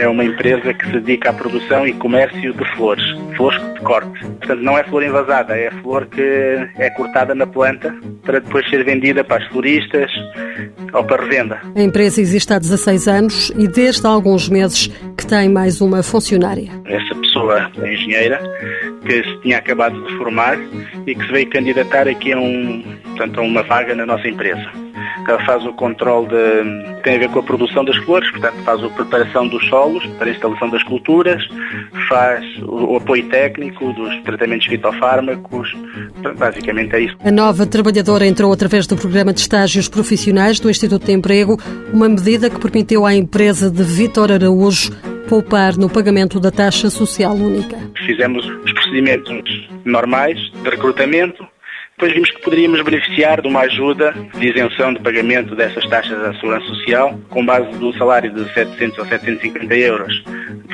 é uma empresa que se dedica à produção e comércio de flores, flores de corte. Portanto, não é flor envasada, é flor que é cortada na planta para depois ser vendida para as floristas ou para revenda. A empresa existe há 16 anos e desde há alguns meses que tem mais uma funcionária. Essa pessoa é engenheira que se tinha acabado de formar e que se veio candidatar aqui a, um, portanto, a uma vaga na nossa empresa faz o controle de. tem a ver com a produção das flores, portanto, faz a preparação dos solos para a instalação das culturas, faz o, o apoio técnico dos tratamentos fitofármacos, basicamente é isso. A nova trabalhadora entrou através do programa de estágios profissionais do Instituto de Emprego, uma medida que permitiu à empresa de Vitor Araújo poupar no pagamento da taxa social única. Fizemos os procedimentos normais de recrutamento, depois vimos que poderíamos beneficiar de uma ajuda de isenção de pagamento dessas taxas da Segurança Social, com base do salário de 700 ou 750 euros,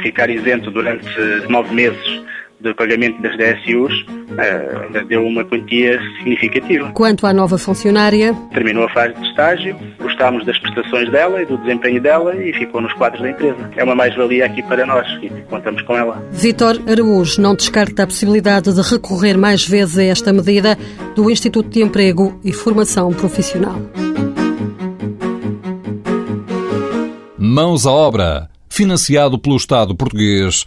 ficar isento durante nove meses de pagamento das DSUs, uh, deu uma quantia significativa. Quanto à nova funcionária? Terminou a fase de estágio, gostámos das prestações dela e do desempenho dela e ficou nos quadros da empresa. É uma mais-valia aqui para nós e contamos com ela. Vitor Araújo não descarta a possibilidade de recorrer mais vezes a esta medida do Instituto de Emprego e Formação Profissional. Mãos à obra. Financiado pelo Estado português